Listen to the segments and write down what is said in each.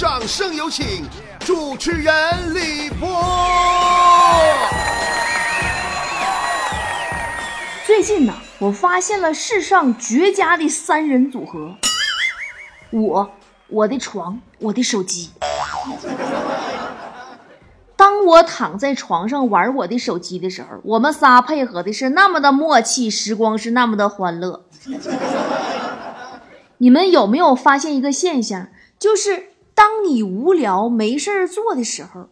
掌声有请主持人李波。最近呢，我发现了世上绝佳的三人组合：我、我的床、我的手机。当我躺在床上玩我的手机的时候，我们仨配合的是那么的默契，时光是那么的欢乐。你们有没有发现一个现象？就是当你无聊没事儿做的时候，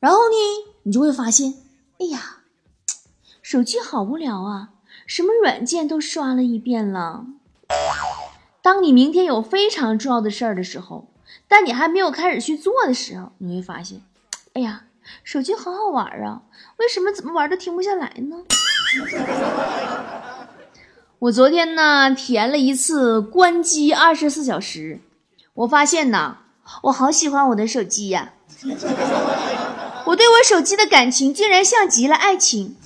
然后呢，你就会发现，哎呀，手机好无聊啊，什么软件都刷了一遍了。当你明天有非常重要的事儿的时候，但你还没有开始去做的时候，你会发现，哎呀，手机好好玩啊，为什么怎么玩都停不下来呢？我昨天呢，体验了一次关机二十四小时，我发现呐，我好喜欢我的手机呀！我对我手机的感情竟然像极了爱情。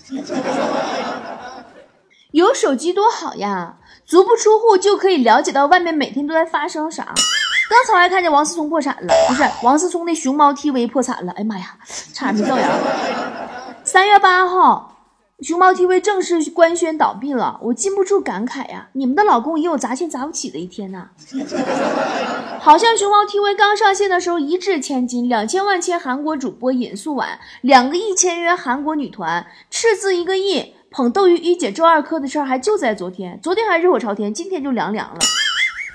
有手机多好呀，足不出户就可以了解到外面每天都在发生啥。刚才还看见王思聪破产了，不是王思聪那熊猫 TV 破产了，哎呀妈呀，差点没造谣。三月八号。熊猫 TV 正式官宣倒闭了，我禁不住感慨呀！你们的老公也有砸钱砸不起的一天呐。好像熊猫 TV 刚上线的时候一掷千金，两千万签韩国主播尹素婉，两个亿签约韩国女团，斥资一个亿捧斗鱼一姐周二珂的事儿还就在昨天，昨天还热火朝天，今天就凉凉了。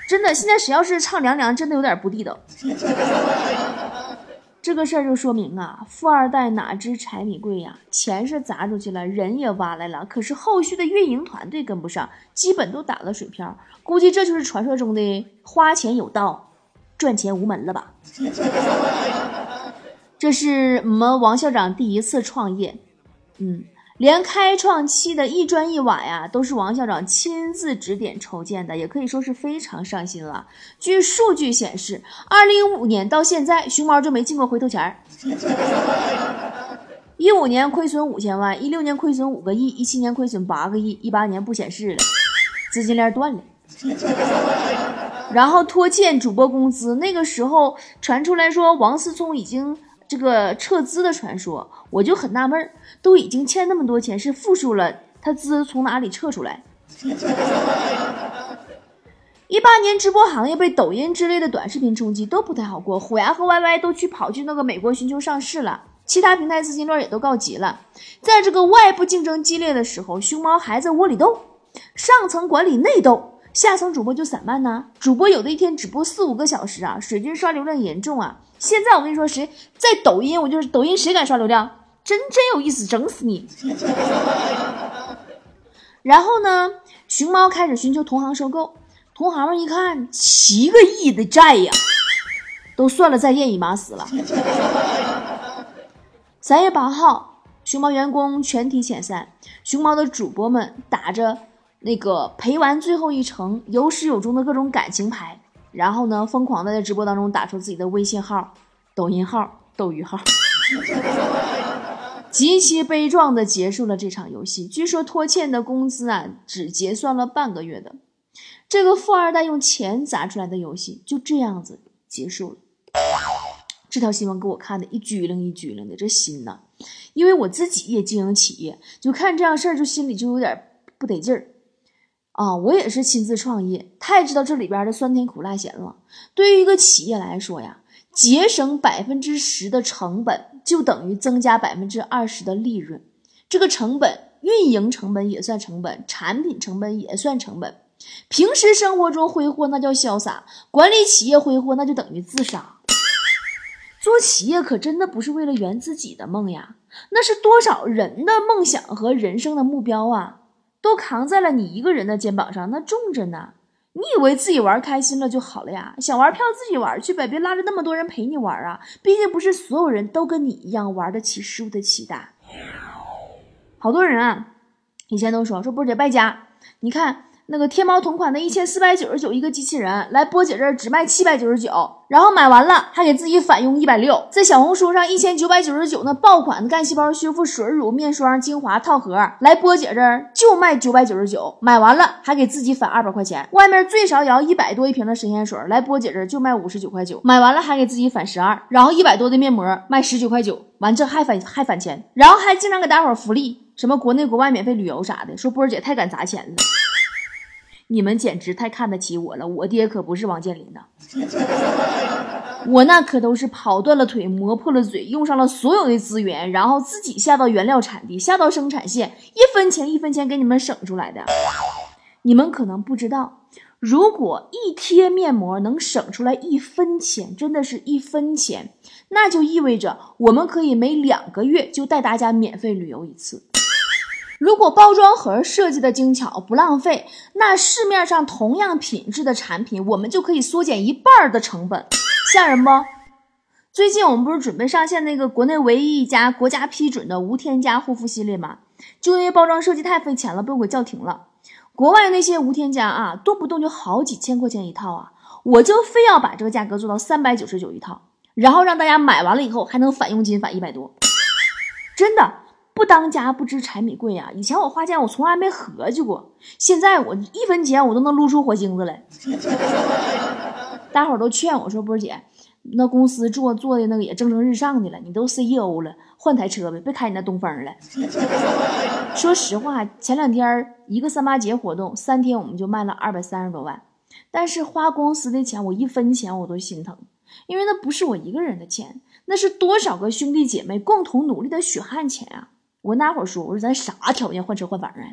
真的，现在谁要是唱凉凉，真的有点不地道。这个事儿就说明啊，富二代哪知柴米贵呀？钱是砸出去了，人也挖来了，可是后续的运营团队跟不上，基本都打了水漂。估计这就是传说中的花钱有道，赚钱无门了吧？这是我们王校长第一次创业，嗯。连开创期的一砖一瓦呀，都是王校长亲自指点筹建的，也可以说是非常上心了。据数据显示，二零一五年到现在，熊猫就没进过回头钱儿。一五年亏损五千万，一六年亏损五个亿，一七年亏损八个亿，一八年不显示了，资金链断了。然后拖欠主播工资，那个时候传出来说王思聪已经。这个撤资的传说，我就很纳闷儿，都已经欠那么多钱，是负数了，他资从哪里撤出来？一八年直播行业被抖音之类的短视频冲击，都不太好过。虎牙和 YY 都去跑去那个美国寻求上市了，其他平台资金链也都告急了。在这个外部竞争激烈的时候，熊猫还在窝里斗，上层管理内斗。下层主播就散漫呢，主播有的一天只播四五个小时啊，水军刷流量严重啊。现在我跟你说，谁在抖音，我就是抖音，谁敢刷流量，真真有意思，整死你。然后呢，熊猫开始寻求同行收购，同行们一看，七个亿的债呀，都算了，再验姨妈死了。三月八号，熊猫员工全体遣散，熊猫的主播们打着。那个陪完最后一程，有始有终的各种感情牌，然后呢，疯狂的在直播当中打出自己的微信号、抖音号、斗鱼号，极其悲壮的结束了这场游戏。据说拖欠的工资啊，只结算了半个月的。这个富二代用钱砸出来的游戏就这样子结束了。这条新闻给我看的一拘灵一拘灵的，这心呐，因为我自己也经营企业，就看这样事儿就心里就有点不得劲儿。啊，我也是亲自创业，太知道这里边的酸甜苦辣咸了。对于一个企业来说呀，节省百分之十的成本，就等于增加百分之二十的利润。这个成本，运营成本也算成本，产品成本也算成本。平时生活中挥霍那叫潇洒，管理企业挥霍那就等于自杀。做企业可真的不是为了圆自己的梦呀，那是多少人的梦想和人生的目标啊！都扛在了你一个人的肩膀上，那重着呢。你以为自己玩开心了就好了呀？想玩票自己玩去呗，别拉着那么多人陪你玩啊！毕竟不是所有人都跟你一样玩得起、输得起的。好多人啊，以前都说说波姐败家，你看那个天猫同款的一千四百九十九一个机器人，来波姐这儿只卖七百九十九，然后买完了还给自己返佣一百六。在小红书上一千九百九十九那爆款的干细胞修复水乳、面霜、精华套盒，来波姐这儿就卖九百九十九，买完了还给自己返二百块钱。外面最少也要一百多一瓶的神仙水，来波姐这儿就卖五十九块九，买完了还给自己返十二，然后一百多的面膜卖十九块九，完这还返还返钱，然后还经常给大伙儿福利，什么国内国外免费旅游啥的，说波姐太敢砸钱了。你们简直太看得起我了！我爹可不是王健林呐，我那可都是跑断了腿、磨破了嘴，用上了所有的资源，然后自己下到原料产地、下到生产线，一分钱一分钱给你们省出来的。你们可能不知道，如果一贴面膜能省出来一分钱，真的是一分钱，那就意味着我们可以每两个月就带大家免费旅游一次。如果包装盒设计的精巧不浪费，那市面上同样品质的产品，我们就可以缩减一半的成本，吓人不？最近我们不是准备上线那个国内唯一一家国家批准的无添加护肤系列吗？就因为包装设计太费钱了，被我给叫停了。国外那些无添加啊，动不动就好几千块钱一套啊，我就非要把这个价格做到三百九十九一套，然后让大家买完了以后还能返佣金返一百多，真的。不当家不知柴米贵呀！以前我花钱我从来没合计过，现在我一分钱我都能撸出火星子来。大伙儿都劝我说：“波姐，那公司做做的那个也蒸蒸日上的了，你都 CEO 了，换台车呗，别开你那东风了。”说实话，前两天一个三八节活动，三天我们就卖了二百三十多万，但是花公司的钱，我一分钱我都心疼，因为那不是我一个人的钱，那是多少个兄弟姐妹共同努力的血汗钱啊！我跟大伙说，我说咱啥条件换车换房啊？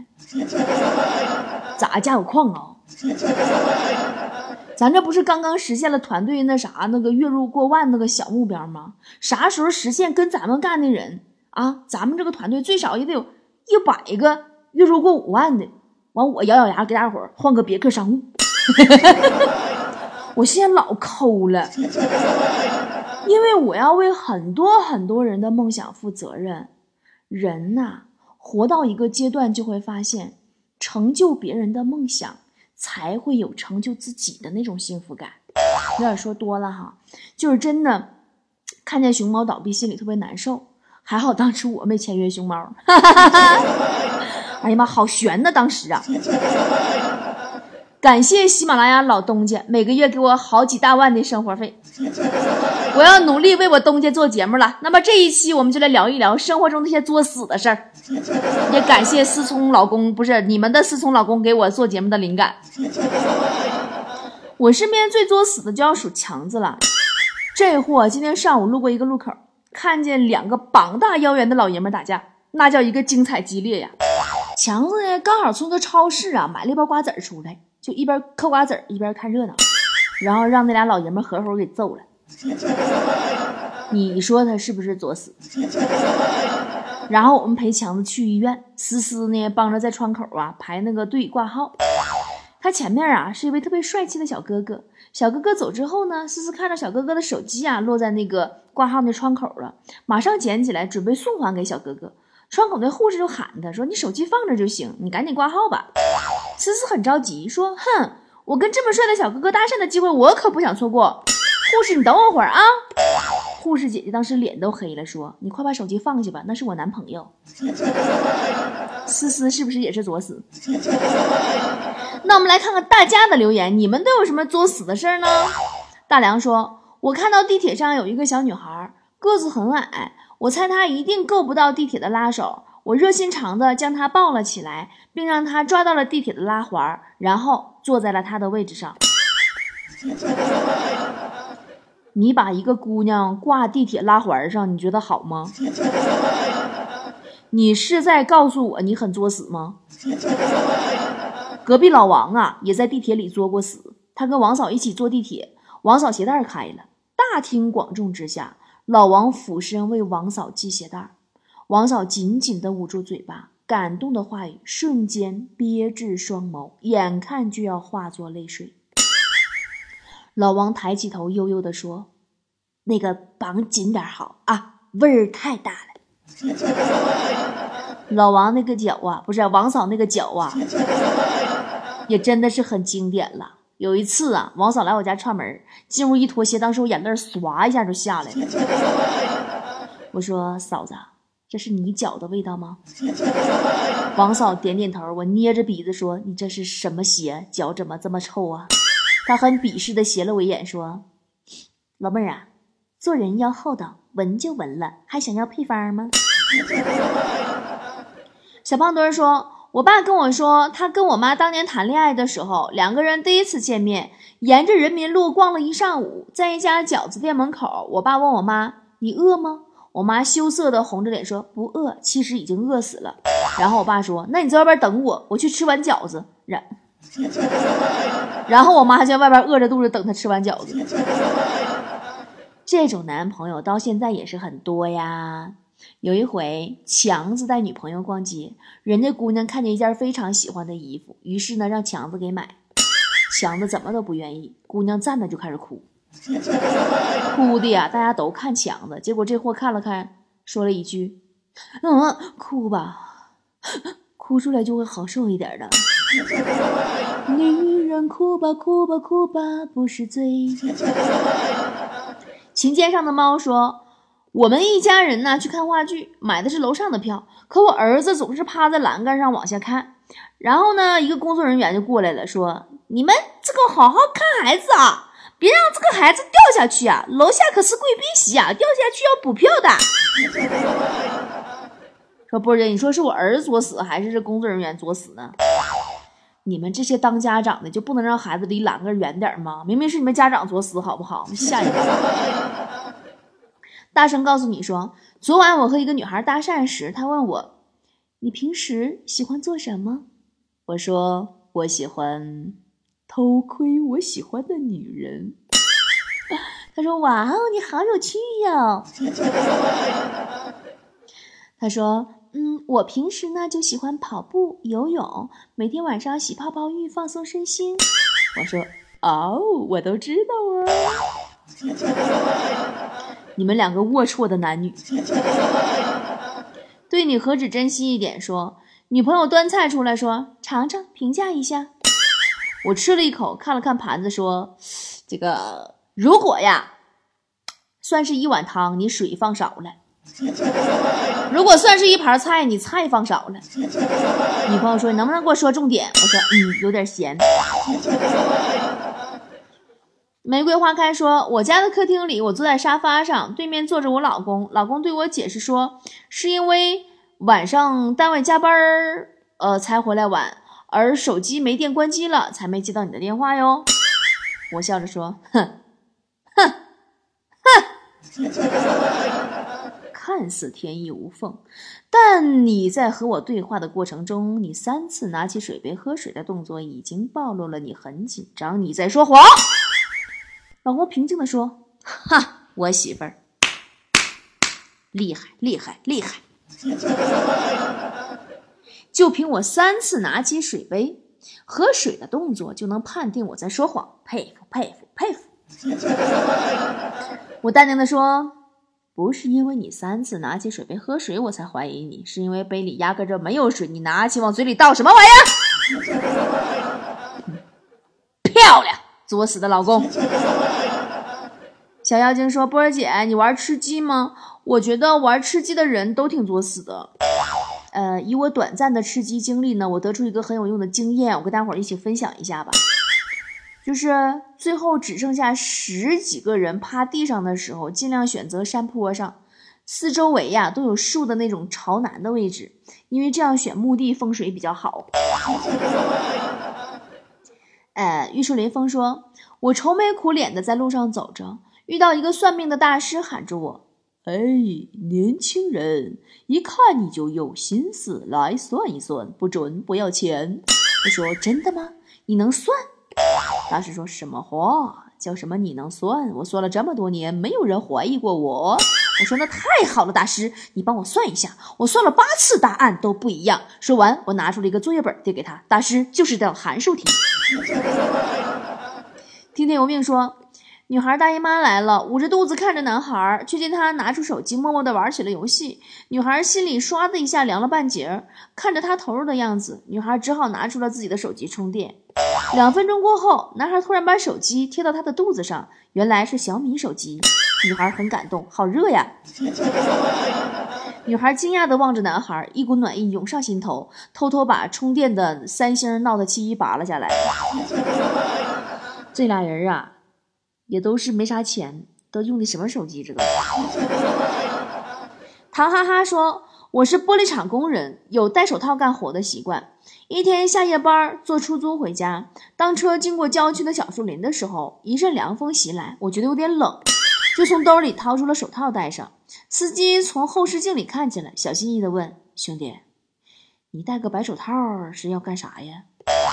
咋家有矿啊？咱这不是刚刚实现了团队那啥那个月入过万那个小目标吗？啥时候实现？跟咱们干的人啊，咱们这个团队最少也得有一百个月入过五万的。完，我咬咬牙给大伙换个别克商务。我现在老抠了，因为我要为很多很多人的梦想负责任。人呐，活到一个阶段，就会发现，成就别人的梦想，才会有成就自己的那种幸福感。有点说多了哈，就是真的，看见熊猫倒闭，心里特别难受。还好当时我没签约熊猫，哎呀妈，好悬呐！当时啊。感谢喜马拉雅老东家，每个月给我好几大万的生活费。我要努力为我东家做节目了。那么这一期我们就来聊一聊生活中那些作死的事儿。也感谢思聪老公，不是你们的思聪老公给我做节目的灵感。我身边最作死的就要数强子了。这货今天上午路过一个路口，看见两个膀大腰圆的老爷们打架，那叫一个精彩激烈呀。强子呢，刚好从个超市啊买了一包瓜子出来。就一边嗑瓜子一边看热闹，然后让那俩老爷们合伙给揍了。你说他是不是作死？然后我们陪强子去医院，思思呢帮着在窗口啊排那个队挂号。他前面啊是一位特别帅气的小哥哥，小哥哥走之后呢，思思看到小哥哥的手机啊落在那个挂号那窗口了，马上捡起来准备送还给小哥哥。窗口那护士就喊他说：“你手机放着就行，你赶紧挂号吧。”思思很着急，说：“哼，我跟这么帅的小哥哥搭讪的机会，我可不想错过。护士，你等我会儿啊。”护士姐姐当时脸都黑了，说：“你快把手机放下吧，那是我男朋友。”思思是不是也是作死？那我们来看看大家的留言，你们都有什么作死的事儿呢？大梁说：“我看到地铁上有一个小女孩，个子很矮，我猜她一定够不到地铁的拉手。”我热心肠的将她抱了起来，并让她抓到了地铁的拉环，然后坐在了她的位置上。你把一个姑娘挂地铁拉环上，你觉得好吗？你是在告诉我你很作死吗？隔壁老王啊，也在地铁里作过死。他跟王嫂一起坐地铁，王嫂鞋带开了，大庭广众之下，老王俯身为王嫂系鞋带。王嫂紧紧地捂住嘴巴，感动的话语瞬间憋至双眸，眼看就要化作泪水。老王抬起头，悠悠地说：“那个绑紧点好啊，味儿太大了。”老王那个脚啊，不是王嫂那个脚啊，也真的是很经典了。有一次啊，王嫂来我家串门，进屋一脱鞋，当时我眼泪唰一下就下来了。我说：“嫂子，这是你脚的味道吗？”王嫂点点头。我捏着鼻子说：“你这是什么鞋？脚怎么这么臭啊？”他很鄙视的斜了我一眼，说：“老妹儿啊，做人要厚道，闻就闻了，还想要配方吗？” 小胖墩说。我爸跟我说，他跟我妈当年谈恋爱的时候，两个人第一次见面，沿着人民路逛了一上午，在一家饺子店门口，我爸问我妈：“你饿吗？”我妈羞涩的红着脸说：“不饿，其实已经饿死了。”然后我爸说：“那你在外边等我，我去吃完饺子。”然，然后我妈在外边饿着肚子等他吃完饺子。这种男朋友到现在也是很多呀。有一回，强子带女朋友逛街，人家姑娘看见一件非常喜欢的衣服，于是呢让强子给买。强子怎么都不愿意，姑娘站那就开始哭，哭的呀，大家都看强子。结果这货看了看，说了一句：“嗯，哭吧，哭出来就会好受一点的。” 女人哭吧，哭吧，哭吧，不是罪。琴键上的猫说。我们一家人呢去看话剧，买的是楼上的票，可我儿子总是趴在栏杆上往下看。然后呢，一个工作人员就过来了，说：“你们这个好好看孩子啊，别让这个孩子掉下去啊！楼下可是贵宾席啊，掉下去要补票的。”说波姐，你说是我儿子作死，还是这工作人员作死呢？你们这些当家长的就不能让孩子离栏杆远点吗？明明是你们家长作死，好不好？吓人！大声告诉你说，昨晚我和一个女孩搭讪时，她问我：“你平时喜欢做什么？”我说：“我喜欢偷窥我喜欢的女人。”她说：“哇哦，你好有趣哟！”她说：“嗯，我平时呢就喜欢跑步、游泳，每天晚上洗泡泡浴放松身心。”我说：“哦，我都知道啊。”你们两个龌龊的男女，对你何止珍惜一点？说女朋友端菜出来说尝尝，评价一下。我吃了一口，看了看盘子，说这个如果呀，算是一碗汤，你水放少了；如果算是一盘菜，你菜放少了。女朋友说你能不能给我说重点？我说嗯，有点咸。玫瑰花开说：“我家的客厅里，我坐在沙发上，对面坐着我老公。老公对我解释说，是因为晚上单位加班儿，呃，才回来晚，而手机没电关机了，才没接到你的电话哟。”我笑着说：“哼，哼，哼，看似天衣无缝，但你在和我对话的过程中，你三次拿起水杯喝水的动作，已经暴露了你很紧张，你在说谎。”老公平静地说：“哈，我媳妇儿厉害，厉害，厉害！就凭我三次拿起水杯喝水的动作，就能判定我在说谎，佩服，佩服，佩服！” 我淡定地说：“不是因为你三次拿起水杯喝水，我才怀疑你，是因为杯里压根就没有水，你拿起往嘴里倒什么玩意儿？漂亮，作死的老公！”小妖精说：“波儿姐，你玩吃鸡吗？我觉得玩吃鸡的人都挺作死的。呃，以我短暂的吃鸡经历呢，我得出一个很有用的经验，我跟大伙儿一起分享一下吧。就是最后只剩下十几个人趴地上的时候，尽量选择山坡上，四周围呀都有树的那种朝南的位置，因为这样选墓地风水比较好。”呃，玉树临风说：“我愁眉苦脸的在路上走着。”遇到一个算命的大师喊着我：“哎，年轻人，一看你就有心思，来算一算，不准不要钱。”我说：“真的吗？你能算？”大师说什么话？叫什么？你能算？我算了这么多年，没有人怀疑过我。我说：“那太好了，大师，你帮我算一下。我算了八次，答案都不一样。”说完，我拿出了一个作业本递给他：“大师，就是道函数题。”听天由命说。女孩大姨妈来了，捂着肚子看着男孩，却见他拿出手机，默默地玩起了游戏。女孩心里唰的一下凉了半截儿，看着他投入的样子，女孩只好拿出了自己的手机充电。两分钟过后，男孩突然把手机贴到他的肚子上，原来是小米手机。女孩很感动，好热呀！女孩惊讶地望着男孩，一股暖意涌上心头，偷偷把充电的三星 Note 7拔了下来。这俩人啊，也都是没啥钱，都用的什么手机？知道唐哈哈说：“ 我是玻璃厂工人，有戴手套干活的习惯。一天下夜班，坐出租回家，当车经过郊区的小树林的时候，一阵凉风袭来，我觉得有点冷。”就从兜里掏出了手套戴上，司机从后视镜里看见了，小心翼翼地问：“兄弟，你戴个白手套是要干啥呀？”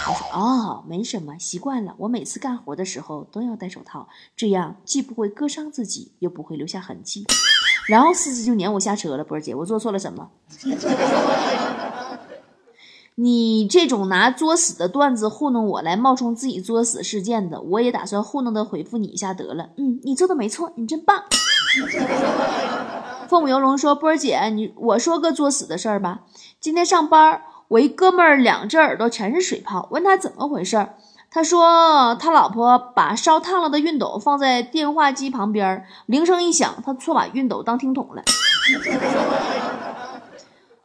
我说：“哦，没什么，习惯了。我每次干活的时候都要戴手套，这样既不会割伤自己，又不会留下痕迹。”然后司机就撵我下车了。波儿姐，我做错了什么？你这种拿作死的段子糊弄我来冒充自己作死事件的，我也打算糊弄的回复你一下得了。嗯，你做的没错，你真棒。凤舞游龙说：“波儿姐，你我说个作死的事儿吧。今天上班，我一哥们儿两只耳朵全是水泡，问他怎么回事儿，他说他老婆把烧烫了的熨斗放在电话机旁边，铃声一响，他错把熨斗当听筒了。”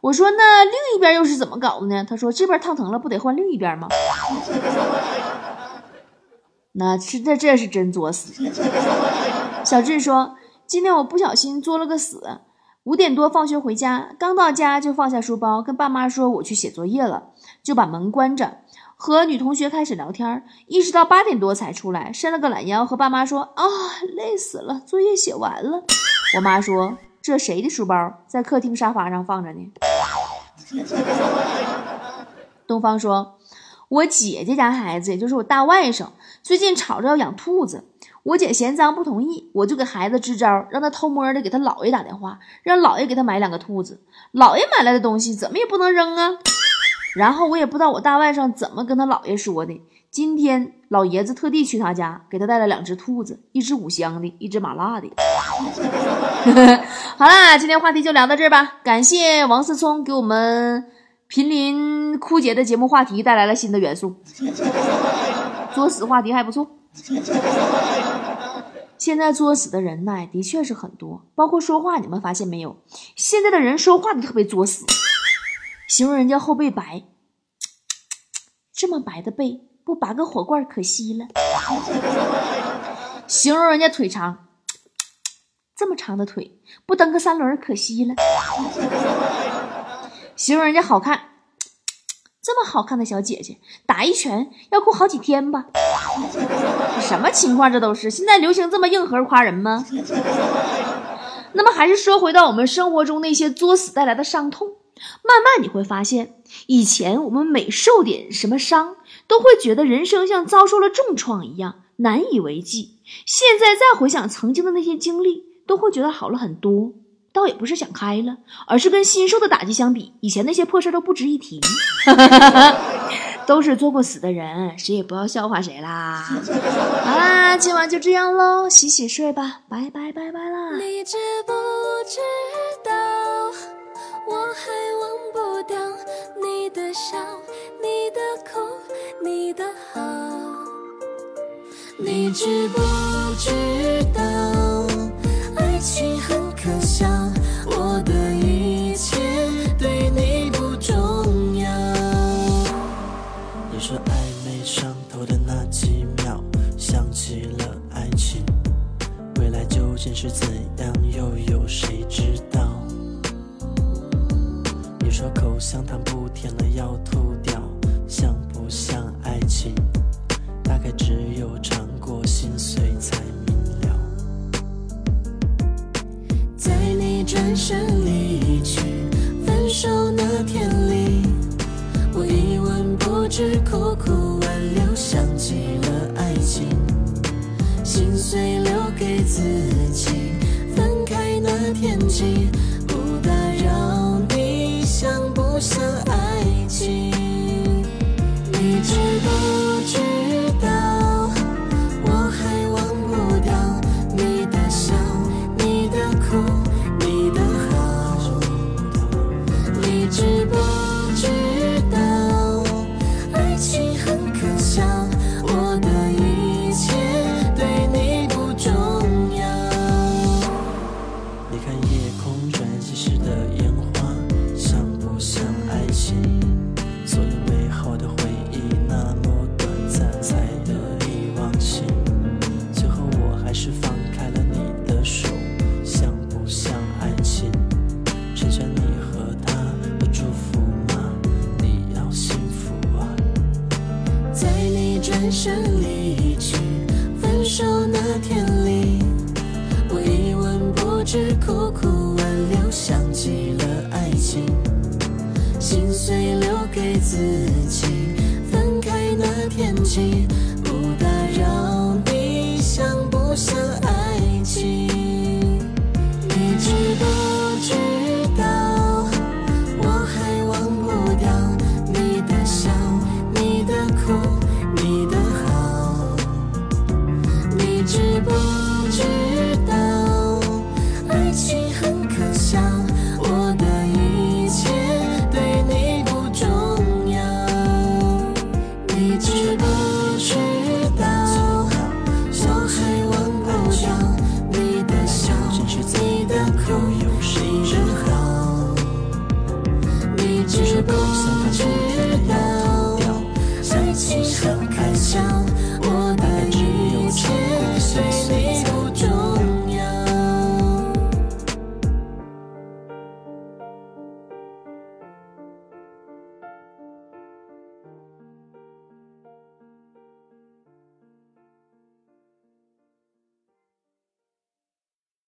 我说那另一边又是怎么搞的呢？他说这边烫疼了，不得换另一边吗？那是这这是真作死。小智说今天我不小心作了个死，五点多放学回家，刚到家就放下书包，跟爸妈说我去写作业了，就把门关着，和女同学开始聊天，一直到八点多才出来，伸了个懒腰和爸妈说啊累死了，作业写完了。我妈说这谁的书包在客厅沙发上放着呢？东方说：“我姐姐家孩子，也就是我大外甥，最近吵着要养兔子。我姐嫌脏不同意，我就给孩子支招，让他偷摸的给他姥爷打电话，让姥爷给他买两个兔子。姥爷买来的东西怎么也不能扔啊。然后我也不知道我大外甥怎么跟他姥爷说的。今天老爷子特地去他家，给他带了两只兔子，一只五香的，一只麻辣的。好啦，今天话题就聊到这儿吧。感谢王思聪给我们濒临枯竭的节目话题带来了新的元素，作死话题还不错。现在作死的人呢，的确是很多，包括说话，你们发现没有？现在的人说话都特别作死，形容人家后背白，这么白的背，不拔个火罐可惜了；形容人家腿长。这么长的腿，不蹬个三轮可惜了。形容人家好看，这么好看的小姐姐，打一拳要哭好几天吧？什么情况？这都是现在流行这么硬核夸人吗？那么还是说回到我们生活中那些作死带来的伤痛，慢慢你会发现，以前我们每受点什么伤，都会觉得人生像遭受了重创一样难以为继。现在再回想曾经的那些经历。都会觉得好了很多，倒也不是想开了，而是跟新受的打击相比，以前那些破事都不值一提。都是作过死的人，谁也不要笑话谁啦。好啦，今晚就这样喽，洗洗睡吧，拜拜拜拜啦。你知不知道，我还忘不掉你的笑，你的哭，你的好。你知不知道？爱情很可笑，我的一切对你不重要。你说暧昧上头的那几秒，想起了爱情，未来究竟是怎样，又有谁知道？说口香糖不甜了要吐掉，像不像爱情？大概只有尝过心碎才明了。在你。转身离去，分手那天里，我一文不值，苦苦挽留，想起了爱情，心碎留给自己。分开那天起，爱身离去。分手那天里，我一文不值，苦苦挽留，想起了爱情，心碎留给自己。分开那天起，不打扰你，想不想